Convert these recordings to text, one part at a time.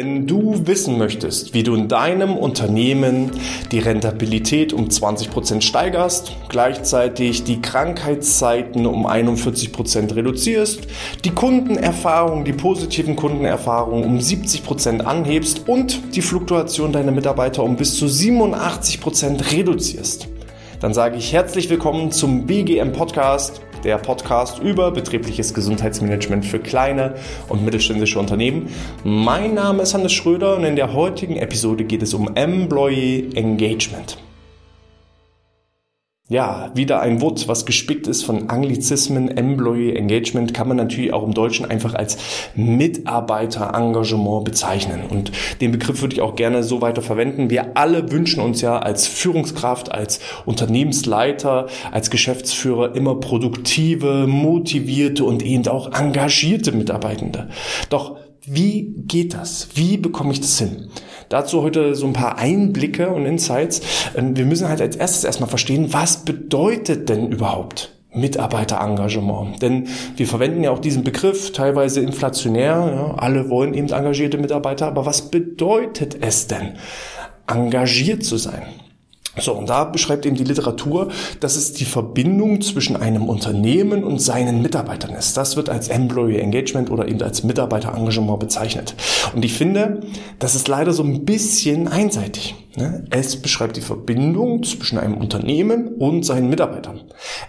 Wenn du wissen möchtest, wie du in deinem Unternehmen die Rentabilität um 20% steigerst, gleichzeitig die Krankheitszeiten um 41% reduzierst, die Kundenerfahrung, die positiven Kundenerfahrungen um 70% anhebst und die Fluktuation deiner Mitarbeiter um bis zu 87% reduzierst, dann sage ich herzlich willkommen zum BGM Podcast der Podcast über betriebliches Gesundheitsmanagement für kleine und mittelständische Unternehmen. Mein Name ist Hannes Schröder und in der heutigen Episode geht es um Employee Engagement. Ja, wieder ein Wort, was gespickt ist von Anglizismen. Employee Engagement kann man natürlich auch im Deutschen einfach als Mitarbeiterengagement bezeichnen. Und den Begriff würde ich auch gerne so weiter verwenden. Wir alle wünschen uns ja als Führungskraft, als Unternehmensleiter, als Geschäftsführer immer produktive, motivierte und eben auch engagierte Mitarbeitende. Doch wie geht das? Wie bekomme ich das hin? Dazu heute so ein paar Einblicke und Insights. Ähm, wir müssen halt als erstes erstmal verstehen, was bedeutet denn überhaupt Mitarbeiterengagement. Denn wir verwenden ja auch diesen Begriff teilweise inflationär. Ja, alle wollen eben engagierte Mitarbeiter. Aber was bedeutet es denn, engagiert zu sein? So, und da beschreibt eben die Literatur, dass es die Verbindung zwischen einem Unternehmen und seinen Mitarbeitern ist. Das wird als Employee Engagement oder eben als Mitarbeiterengagement bezeichnet. Und ich finde, das ist leider so ein bisschen einseitig. Ne? Es beschreibt die Verbindung zwischen einem Unternehmen und seinen Mitarbeitern.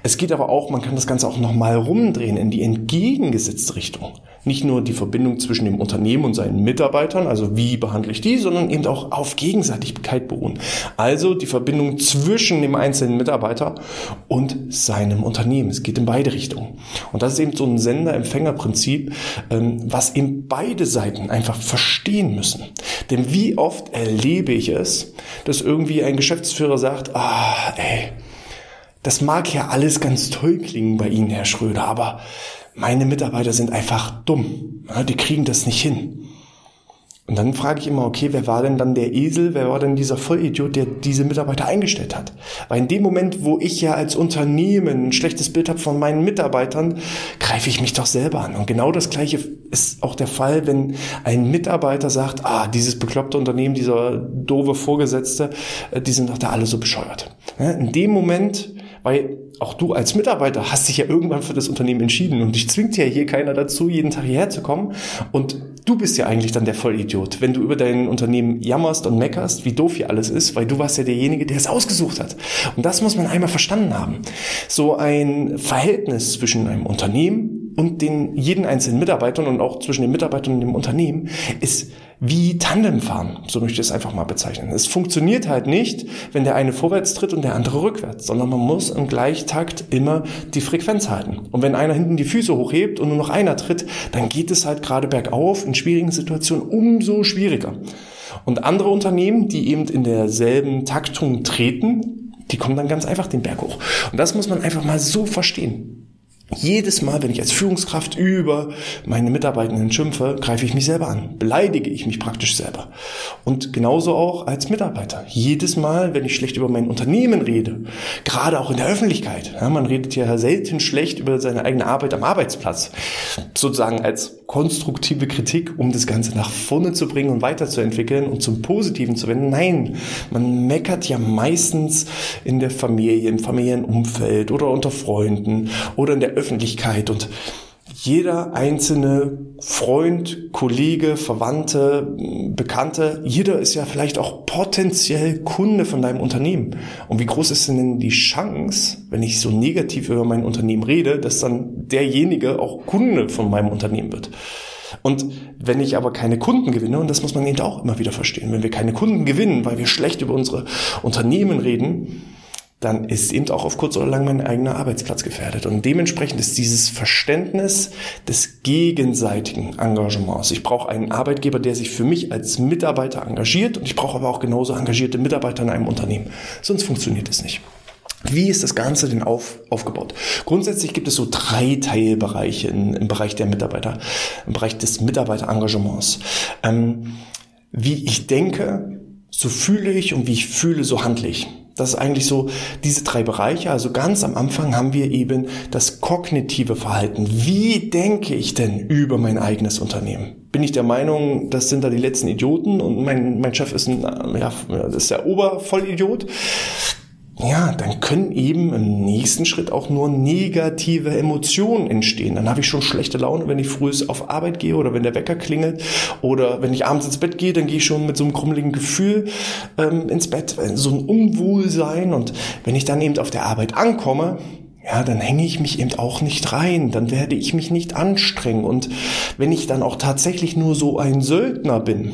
Es geht aber auch, man kann das Ganze auch nochmal rumdrehen in die entgegengesetzte Richtung. Nicht nur die Verbindung zwischen dem Unternehmen und seinen Mitarbeitern, also wie behandle ich die, sondern eben auch auf Gegenseitigkeit beruhen. Also die Verbindung zwischen dem einzelnen Mitarbeiter und seinem Unternehmen. Es geht in beide Richtungen. Und das ist eben so ein Sender-Empfänger-Prinzip, ähm, was eben beide Seiten einfach verstehen müssen. Denn wie oft erlebe ich es, dass irgendwie ein Geschäftsführer sagt, ah, ey, das mag ja alles ganz toll klingen bei Ihnen, Herr Schröder, aber meine Mitarbeiter sind einfach dumm. Die kriegen das nicht hin. Und dann frage ich immer, okay, wer war denn dann der Esel, wer war denn dieser Vollidiot, der diese Mitarbeiter eingestellt hat? Weil in dem Moment, wo ich ja als Unternehmen ein schlechtes Bild habe von meinen Mitarbeitern, greife ich mich doch selber an. Und genau das Gleiche ist auch der Fall, wenn ein Mitarbeiter sagt, ah, dieses bekloppte Unternehmen, dieser doofe Vorgesetzte, äh, die sind doch da alle so bescheuert. In dem Moment, weil auch du als Mitarbeiter hast dich ja irgendwann für das Unternehmen entschieden und dich zwingt ja hier keiner dazu, jeden Tag hierher zu kommen. Und du bist ja eigentlich dann der Vollidiot, wenn du über dein Unternehmen jammerst und meckerst, wie doof hier alles ist, weil du warst ja derjenige, der es ausgesucht hat. Und das muss man einmal verstanden haben. So ein Verhältnis zwischen einem Unternehmen und den jeden einzelnen Mitarbeitern und auch zwischen den Mitarbeitern und dem Unternehmen ist wie Tandemfahren, so möchte ich es einfach mal bezeichnen. Es funktioniert halt nicht, wenn der eine vorwärts tritt und der andere rückwärts, sondern man muss im Gleichtakt immer die Frequenz halten. Und wenn einer hinten die Füße hochhebt und nur noch einer tritt, dann geht es halt gerade bergauf in schwierigen Situationen umso schwieriger. Und andere Unternehmen, die eben in derselben Taktung treten, die kommen dann ganz einfach den Berg hoch. Und das muss man einfach mal so verstehen. Jedes Mal, wenn ich als Führungskraft über meine Mitarbeitenden schimpfe, greife ich mich selber an, beleidige ich mich praktisch selber. Und genauso auch als Mitarbeiter. Jedes Mal, wenn ich schlecht über mein Unternehmen rede, gerade auch in der Öffentlichkeit, ja, man redet ja selten schlecht über seine eigene Arbeit am Arbeitsplatz, sozusagen als konstruktive Kritik, um das Ganze nach vorne zu bringen und weiterzuentwickeln und zum Positiven zu wenden. Nein, man meckert ja meistens in der Familie, im Familienumfeld oder unter Freunden oder in der Öffentlichkeit und jeder einzelne Freund, Kollege, Verwandte, Bekannte, jeder ist ja vielleicht auch potenziell Kunde von deinem Unternehmen. Und wie groß ist denn die Chance, wenn ich so negativ über mein Unternehmen rede, dass dann derjenige auch Kunde von meinem Unternehmen wird? Und wenn ich aber keine Kunden gewinne, und das muss man eben auch immer wieder verstehen, wenn wir keine Kunden gewinnen, weil wir schlecht über unsere Unternehmen reden, dann ist eben auch auf kurz oder lang mein eigener Arbeitsplatz gefährdet. Und dementsprechend ist dieses Verständnis des gegenseitigen Engagements. Ich brauche einen Arbeitgeber, der sich für mich als Mitarbeiter engagiert und ich brauche aber auch genauso engagierte Mitarbeiter in einem Unternehmen. Sonst funktioniert es nicht. Wie ist das Ganze denn auf, aufgebaut? Grundsätzlich gibt es so drei Teilbereiche in, im Bereich der Mitarbeiter, im Bereich des Mitarbeiterengagements. Ähm, wie ich denke, so fühle ich und wie ich fühle, so handle ich. Das ist eigentlich so diese drei Bereiche. Also ganz am Anfang haben wir eben das kognitive Verhalten. Wie denke ich denn über mein eigenes Unternehmen? Bin ich der Meinung, das sind da die letzten Idioten und mein, mein Chef ist ein, ja, ist der Obervollidiot? Ja, dann können eben im nächsten Schritt auch nur negative Emotionen entstehen. Dann habe ich schon schlechte Laune, wenn ich früh auf Arbeit gehe oder wenn der Wecker klingelt oder wenn ich abends ins Bett gehe, dann gehe ich schon mit so einem krummeligen Gefühl ähm, ins Bett, so ein Unwohlsein. Und wenn ich dann eben auf der Arbeit ankomme, ja, dann hänge ich mich eben auch nicht rein, dann werde ich mich nicht anstrengen. Und wenn ich dann auch tatsächlich nur so ein Söldner bin,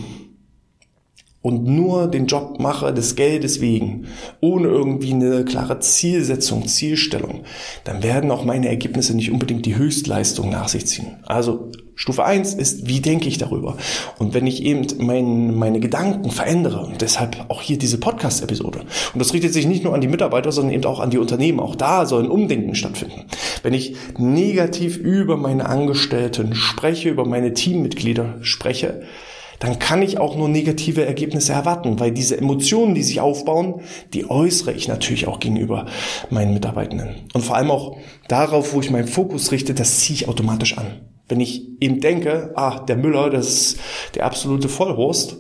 und nur den Job mache des Geldes wegen, ohne irgendwie eine klare Zielsetzung, Zielstellung, dann werden auch meine Ergebnisse nicht unbedingt die Höchstleistung nach sich ziehen. Also Stufe eins ist, wie denke ich darüber? Und wenn ich eben mein, meine Gedanken verändere, und deshalb auch hier diese Podcast-Episode, und das richtet sich nicht nur an die Mitarbeiter, sondern eben auch an die Unternehmen, auch da soll ein Umdenken stattfinden. Wenn ich negativ über meine Angestellten spreche, über meine Teammitglieder spreche, dann kann ich auch nur negative Ergebnisse erwarten, weil diese Emotionen, die sich aufbauen, die äußere ich natürlich auch gegenüber meinen Mitarbeitenden. Und vor allem auch darauf, wo ich meinen Fokus richte, das ziehe ich automatisch an. Wenn ich eben denke, ah, der Müller, das ist der absolute Vollhorst,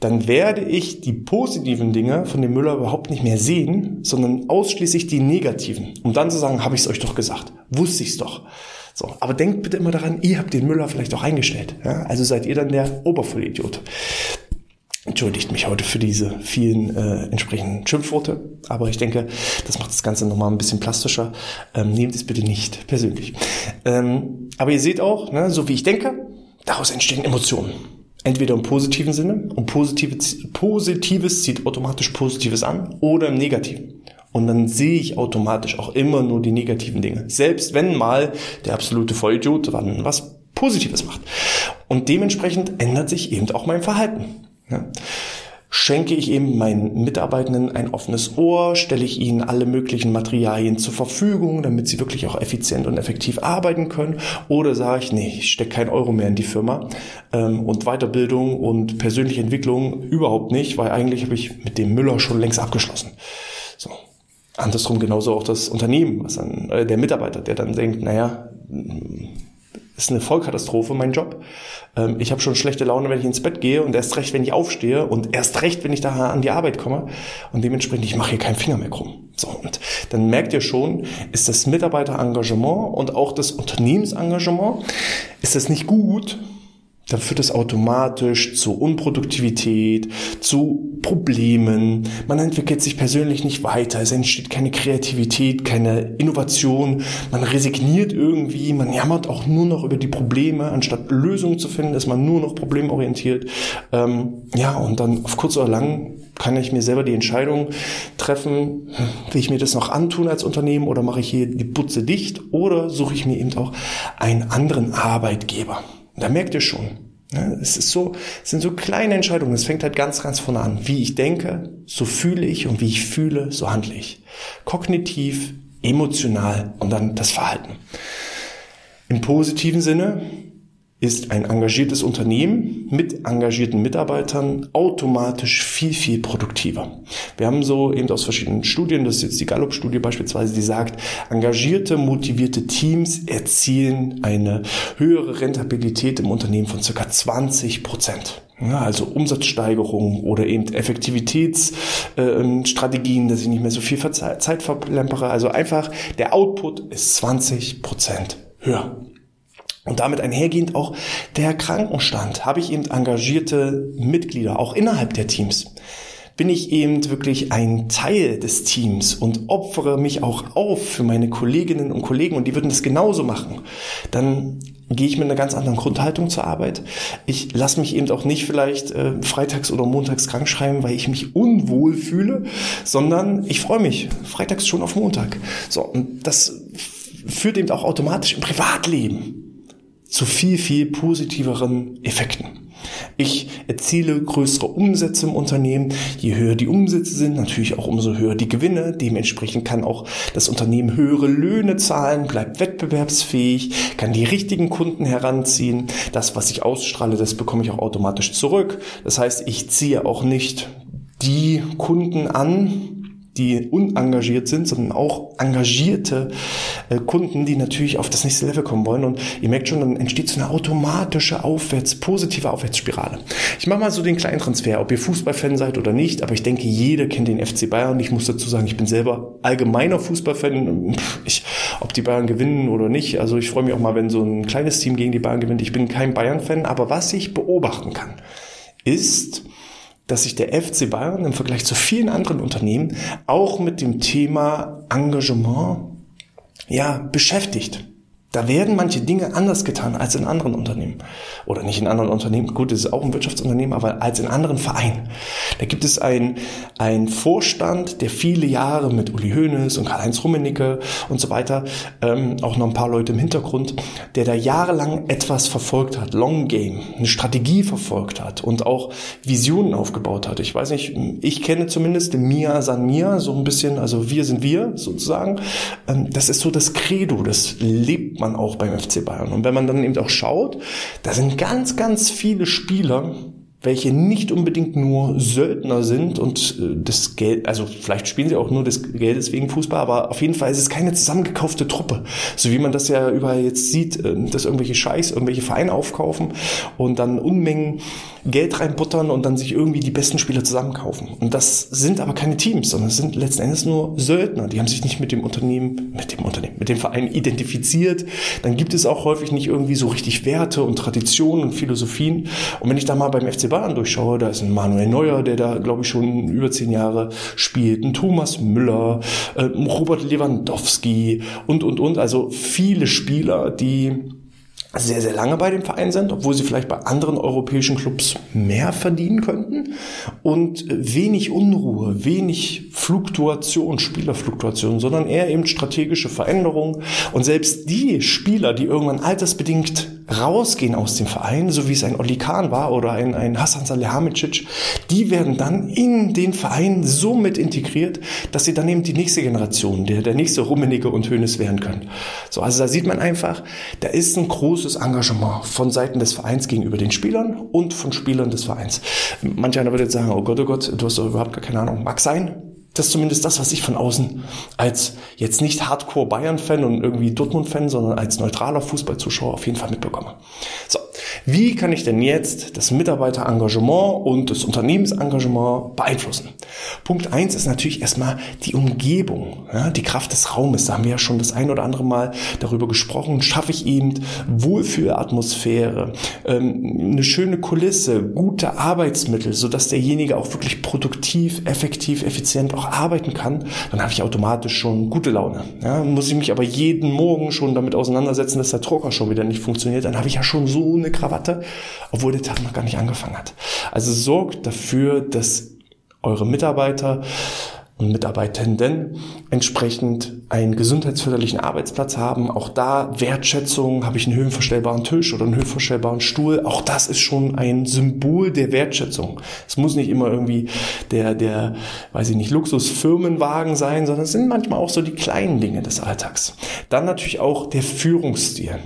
dann werde ich die positiven Dinge von dem Müller überhaupt nicht mehr sehen, sondern ausschließlich die negativen. Um dann zu sagen, habe ich es euch doch gesagt, wusste ich es doch. So, aber denkt bitte immer daran, ihr habt den Müller vielleicht auch eingestellt. Ja? Also seid ihr dann der Obervollidiot. Entschuldigt mich heute für diese vielen äh, entsprechenden Schimpfworte, aber ich denke, das macht das Ganze nochmal ein bisschen plastischer. Ähm, nehmt es bitte nicht persönlich. Ähm, aber ihr seht auch, ne, so wie ich denke, daraus entstehen Emotionen. Entweder im positiven Sinne, und Positives, Positives zieht automatisch Positives an, oder im Negativen. Und dann sehe ich automatisch auch immer nur die negativen Dinge. Selbst wenn mal der absolute Vollidiot was Positives macht. Und dementsprechend ändert sich eben auch mein Verhalten. Ja. Schenke ich eben meinen Mitarbeitenden ein offenes Ohr, stelle ich ihnen alle möglichen Materialien zur Verfügung, damit sie wirklich auch effizient und effektiv arbeiten können, oder sage ich, nee, ich stecke kein Euro mehr in die Firma ähm, und Weiterbildung und persönliche Entwicklung überhaupt nicht, weil eigentlich habe ich mit dem Müller schon längst abgeschlossen. So, Andersrum genauso auch das Unternehmen, was dann, äh, der Mitarbeiter, der dann denkt, naja, ist eine Vollkatastrophe, mein Job. Ähm, ich habe schon schlechte Laune, wenn ich ins Bett gehe und erst recht, wenn ich aufstehe und erst recht, wenn ich da an die Arbeit komme. Und dementsprechend, ich mache hier keinen Finger mehr krumm. So, und dann merkt ihr schon, ist das Mitarbeiterengagement und auch das Unternehmensengagement, ist das nicht gut, dann führt es automatisch zu Unproduktivität, zu Problemen. Man entwickelt sich persönlich nicht weiter. Es entsteht keine Kreativität, keine Innovation. Man resigniert irgendwie. Man jammert auch nur noch über die Probleme. Anstatt Lösungen zu finden, ist man nur noch problemorientiert. Ähm, ja, und dann auf kurz oder lang kann ich mir selber die Entscheidung treffen, will ich mir das noch antun als Unternehmen oder mache ich hier die Butze dicht oder suche ich mir eben auch einen anderen Arbeitgeber. Da merkt ihr schon. Ne? Es ist so, es sind so kleine Entscheidungen. Es fängt halt ganz, ganz vorne an. Wie ich denke, so fühle ich und wie ich fühle, so handle ich. Kognitiv, emotional und dann das Verhalten. Im positiven Sinne ist ein engagiertes Unternehmen mit engagierten Mitarbeitern automatisch viel, viel produktiver. Wir haben so eben aus verschiedenen Studien, das ist jetzt die Gallup-Studie beispielsweise, die sagt, engagierte, motivierte Teams erzielen eine höhere Rentabilität im Unternehmen von circa 20 Prozent. Ja, also Umsatzsteigerung oder eben Effektivitätsstrategien, äh, dass ich nicht mehr so viel Zeit verplempere. Also einfach der Output ist 20 Prozent höher. Und damit einhergehend auch der Krankenstand. Habe ich eben engagierte Mitglieder, auch innerhalb der Teams? Bin ich eben wirklich ein Teil des Teams und opfere mich auch auf für meine Kolleginnen und Kollegen und die würden das genauso machen? Dann gehe ich mit einer ganz anderen Grundhaltung zur Arbeit. Ich lasse mich eben auch nicht vielleicht äh, freitags oder montags krank schreiben, weil ich mich unwohl fühle, sondern ich freue mich freitags schon auf Montag. So, und das führt eben auch automatisch im Privatleben zu viel, viel positiveren Effekten. Ich erziele größere Umsätze im Unternehmen. Je höher die Umsätze sind, natürlich auch umso höher die Gewinne. Dementsprechend kann auch das Unternehmen höhere Löhne zahlen, bleibt wettbewerbsfähig, kann die richtigen Kunden heranziehen. Das, was ich ausstrahle, das bekomme ich auch automatisch zurück. Das heißt, ich ziehe auch nicht die Kunden an, die unengagiert sind, sondern auch engagierte äh, Kunden, die natürlich auf das nächste Level kommen wollen. Und ihr merkt schon, dann entsteht so eine automatische Aufwärts, positive Aufwärtsspirale. Ich mache mal so den kleinen Transfer, ob ihr Fußballfan seid oder nicht, aber ich denke, jeder kennt den FC Bayern. Ich muss dazu sagen, ich bin selber allgemeiner Fußballfan. Ich, ob die Bayern gewinnen oder nicht. Also ich freue mich auch mal, wenn so ein kleines Team gegen die Bayern gewinnt. Ich bin kein Bayern-Fan, aber was ich beobachten kann, ist, dass sich der FC Bayern im Vergleich zu vielen anderen Unternehmen auch mit dem Thema Engagement ja, beschäftigt. Da werden manche Dinge anders getan als in anderen Unternehmen. Oder nicht in anderen Unternehmen. Gut, es ist auch ein Wirtschaftsunternehmen, aber als in anderen Vereinen. Da gibt es einen, einen Vorstand, der viele Jahre mit Uli Hoeneß und Karl-Heinz Rummenigge und so weiter, ähm, auch noch ein paar Leute im Hintergrund, der da jahrelang etwas verfolgt hat, Long Game, eine Strategie verfolgt hat und auch Visionen aufgebaut hat. Ich weiß nicht, ich kenne zumindest Mia San Mia, so ein bisschen, also wir sind wir sozusagen. Ähm, das ist so das Credo, das lebt man auch beim FC Bayern. Und wenn man dann eben auch schaut, da sind ganz, ganz viele Spieler, welche nicht unbedingt nur Söldner sind und äh, das Geld, also vielleicht spielen sie auch nur des Geldes wegen Fußball, aber auf jeden Fall ist es keine zusammengekaufte Truppe. So wie man das ja überall jetzt sieht, äh, dass irgendwelche Scheiß, irgendwelche Vereine aufkaufen und dann Unmengen Geld reinbuttern und dann sich irgendwie die besten Spieler zusammenkaufen. Und das sind aber keine Teams, sondern es sind letzten Endes nur Söldner. Die haben sich nicht mit dem Unternehmen, mit dem Unternehmen, mit dem Verein identifiziert. Dann gibt es auch häufig nicht irgendwie so richtig Werte und Traditionen und Philosophien. Und wenn ich da mal beim FC Bayern durchschaue, da ist ein Manuel Neuer, der da, glaube ich, schon über zehn Jahre spielt, ein Thomas Müller, äh, Robert Lewandowski und, und, und. Also viele Spieler, die sehr, sehr lange bei dem Verein sind, obwohl sie vielleicht bei anderen europäischen Clubs mehr verdienen könnten und wenig Unruhe, wenig Fluktuation, Spielerfluktuation, sondern eher eben strategische Veränderungen und selbst die Spieler, die irgendwann altersbedingt rausgehen aus dem Verein, so wie es ein Oli Kahn war oder ein, ein Hassan Salihamidzic, die werden dann in den Verein so mit integriert, dass sie dann eben die nächste Generation, der, der nächste Rummenigge und Hönes werden können. So, also da sieht man einfach, da ist ein großes Engagement von Seiten des Vereins gegenüber den Spielern und von Spielern des Vereins. Manch einer würde jetzt sagen, oh Gott, oh Gott, du hast doch überhaupt gar keine Ahnung. Mag sein, das ist zumindest das, was ich von außen als jetzt nicht Hardcore Bayern-Fan und irgendwie Dortmund-Fan, sondern als neutraler Fußballzuschauer auf jeden Fall mitbekomme. So, wie kann ich denn jetzt das Mitarbeiterengagement und das Unternehmensengagement beeinflussen? Punkt eins ist natürlich erstmal die Umgebung, ja, die Kraft des Raumes. Da haben wir ja schon das ein oder andere Mal darüber gesprochen. Schaffe ich eben Wohlfühlatmosphäre, ähm, eine schöne Kulisse, gute Arbeitsmittel, sodass derjenige auch wirklich produktiv, effektiv, effizient auch arbeiten kann, dann habe ich automatisch schon gute Laune. Ja, muss ich mich aber jeden Morgen schon damit auseinandersetzen, dass der Drucker schon wieder nicht funktioniert, dann habe ich ja schon so eine Krawatte, obwohl der Tag noch gar nicht angefangen hat. Also sorgt dafür, dass eure Mitarbeiter und Mitarbeitenden entsprechend einen gesundheitsförderlichen Arbeitsplatz haben. Auch da Wertschätzung, habe ich einen höhenverstellbaren Tisch oder einen höhenverstellbaren Stuhl. Auch das ist schon ein Symbol der Wertschätzung. Es muss nicht immer irgendwie der, der, weiß ich nicht, Luxusfirmenwagen sein, sondern es sind manchmal auch so die kleinen Dinge des Alltags. Dann natürlich auch der Führungsstil.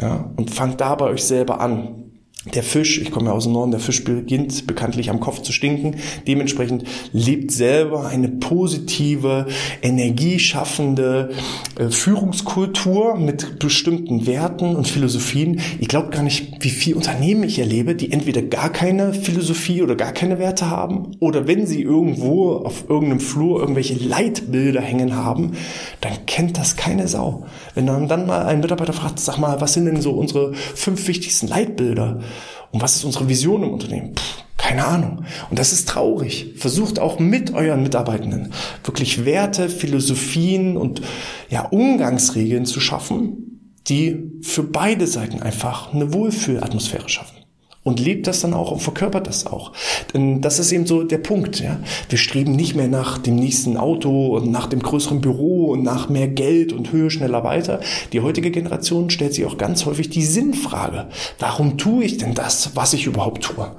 Ja, und fangt da bei euch selber an. Der Fisch, ich komme ja aus dem Norden, der Fisch beginnt bekanntlich am Kopf zu stinken. Dementsprechend lebt selber eine positive, energieschaffende äh, Führungskultur mit bestimmten Werten und Philosophien. Ich glaube gar nicht, wie viele Unternehmen ich erlebe, die entweder gar keine Philosophie oder gar keine Werte haben oder wenn sie irgendwo auf irgendeinem Flur irgendwelche Leitbilder hängen haben, dann kennt das keine Sau. Wenn man dann mal einen Mitarbeiter fragt, sag mal, was sind denn so unsere fünf wichtigsten Leitbilder? Und was ist unsere Vision im Unternehmen? Puh, keine Ahnung. Und das ist traurig. Versucht auch mit euren Mitarbeitenden wirklich Werte, Philosophien und ja, Umgangsregeln zu schaffen, die für beide Seiten einfach eine Wohlfühlatmosphäre schaffen und lebt das dann auch und verkörpert das auch. Denn das ist eben so der Punkt. Ja? Wir streben nicht mehr nach dem nächsten Auto und nach dem größeren Büro und nach mehr Geld und Höhe schneller weiter. Die heutige Generation stellt sich auch ganz häufig die Sinnfrage. Warum tue ich denn das, was ich überhaupt tue?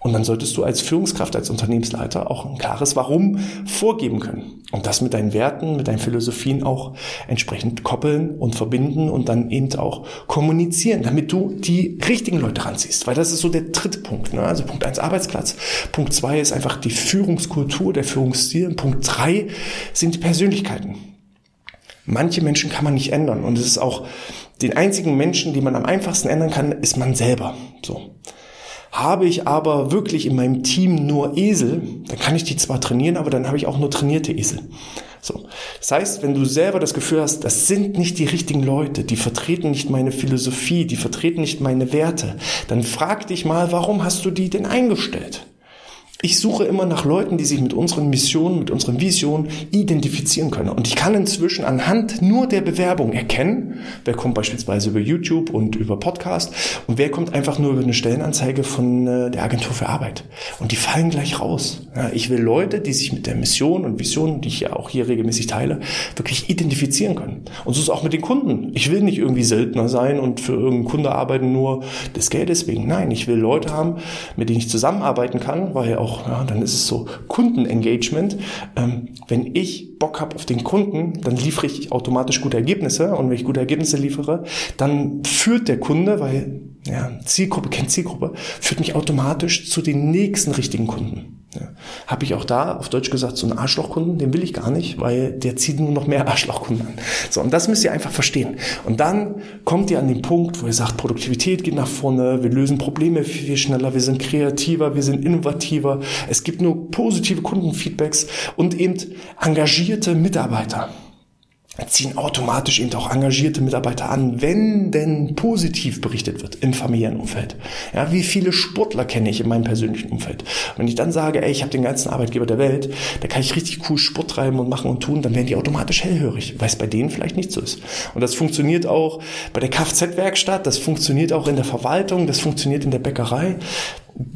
Und dann solltest du als Führungskraft, als Unternehmensleiter auch ein klares Warum vorgeben können. Und das mit deinen Werten, mit deinen Philosophien auch entsprechend koppeln und verbinden und dann eben auch kommunizieren, damit du die richtigen Leute ranziehst. Weil das ist so der dritte Punkt. Ne? Also Punkt eins Arbeitsplatz. Punkt zwei ist einfach die Führungskultur, der Führungsstil. Und Punkt drei sind die Persönlichkeiten. Manche Menschen kann man nicht ändern. Und es ist auch den einzigen Menschen, die man am einfachsten ändern kann, ist man selber. So. Habe ich aber wirklich in meinem Team nur Esel, dann kann ich die zwar trainieren, aber dann habe ich auch nur trainierte Esel. So. Das heißt, wenn du selber das Gefühl hast, das sind nicht die richtigen Leute, die vertreten nicht meine Philosophie, die vertreten nicht meine Werte, dann frag dich mal, warum hast du die denn eingestellt? Ich suche immer nach Leuten, die sich mit unseren Missionen, mit unseren Visionen identifizieren können. Und ich kann inzwischen anhand nur der Bewerbung erkennen, wer kommt beispielsweise über YouTube und über Podcast und wer kommt einfach nur über eine Stellenanzeige von äh, der Agentur für Arbeit. Und die fallen gleich raus. ich will Leute, die sich mit der Mission und Vision, die ich ja auch hier regelmäßig teile, wirklich identifizieren können. Und so ist es auch mit den Kunden. Ich will nicht irgendwie Söldner sein und für irgendeinen Kunde arbeiten nur des Geldes wegen. Nein, ich will Leute haben, mit denen ich zusammenarbeiten kann, weil auch auch, ja, dann ist es so Kundenengagement. Ähm, wenn ich Bock habe auf den Kunden, dann liefere ich automatisch gute Ergebnisse und wenn ich gute Ergebnisse liefere, dann führt der Kunde, weil ja, Zielgruppe kennt Zielgruppe, führt mich automatisch zu den nächsten richtigen Kunden. Ja. Habe ich auch da, auf Deutsch gesagt, so einen Arschlochkunden, den will ich gar nicht, weil der zieht nur noch mehr Arschlochkunden an. So, und das müsst ihr einfach verstehen. Und dann kommt ihr an den Punkt, wo ihr sagt, Produktivität geht nach vorne, wir lösen Probleme viel, viel schneller, wir sind kreativer, wir sind innovativer, es gibt nur positive Kundenfeedbacks und eben engagierte Mitarbeiter ziehen automatisch eben auch engagierte Mitarbeiter an, wenn denn positiv berichtet wird im Familienumfeld. Ja, wie viele Sportler kenne ich in meinem persönlichen Umfeld? Wenn ich dann sage, ey, ich habe den ganzen Arbeitgeber der Welt, da kann ich richtig cool Sport treiben und machen und tun, dann werden die automatisch hellhörig, weil es bei denen vielleicht nicht so ist. Und das funktioniert auch bei der Kfz-Werkstatt, das funktioniert auch in der Verwaltung, das funktioniert in der Bäckerei.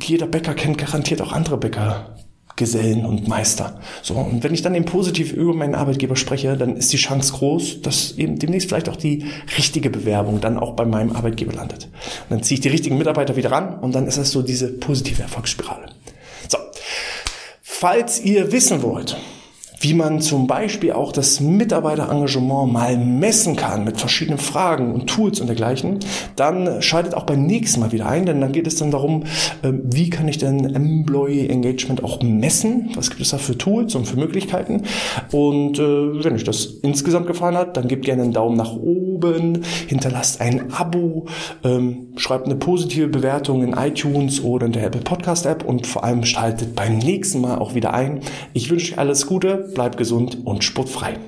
Jeder Bäcker kennt garantiert auch andere Bäcker Gesellen und Meister. So, und wenn ich dann eben positiv über meinen Arbeitgeber spreche, dann ist die Chance groß, dass eben demnächst vielleicht auch die richtige Bewerbung dann auch bei meinem Arbeitgeber landet. Und dann ziehe ich die richtigen Mitarbeiter wieder ran und dann ist das so diese positive Erfolgsspirale. So. Falls ihr wissen wollt, wie man zum Beispiel auch das Mitarbeiterengagement mal messen kann mit verschiedenen Fragen und Tools und dergleichen, dann schaltet auch beim nächsten Mal wieder ein, denn dann geht es dann darum, ähm, wie kann ich denn Employee Engagement auch messen? Was gibt es da für Tools und für Möglichkeiten? Und äh, wenn euch das insgesamt gefallen hat, dann gebt gerne einen Daumen nach oben, hinterlasst ein Abo, ähm, schreibt eine positive Bewertung in iTunes oder in der Apple Podcast App und vor allem schaltet beim nächsten Mal auch wieder ein. Ich wünsche euch alles Gute bleibt gesund und sportfrei.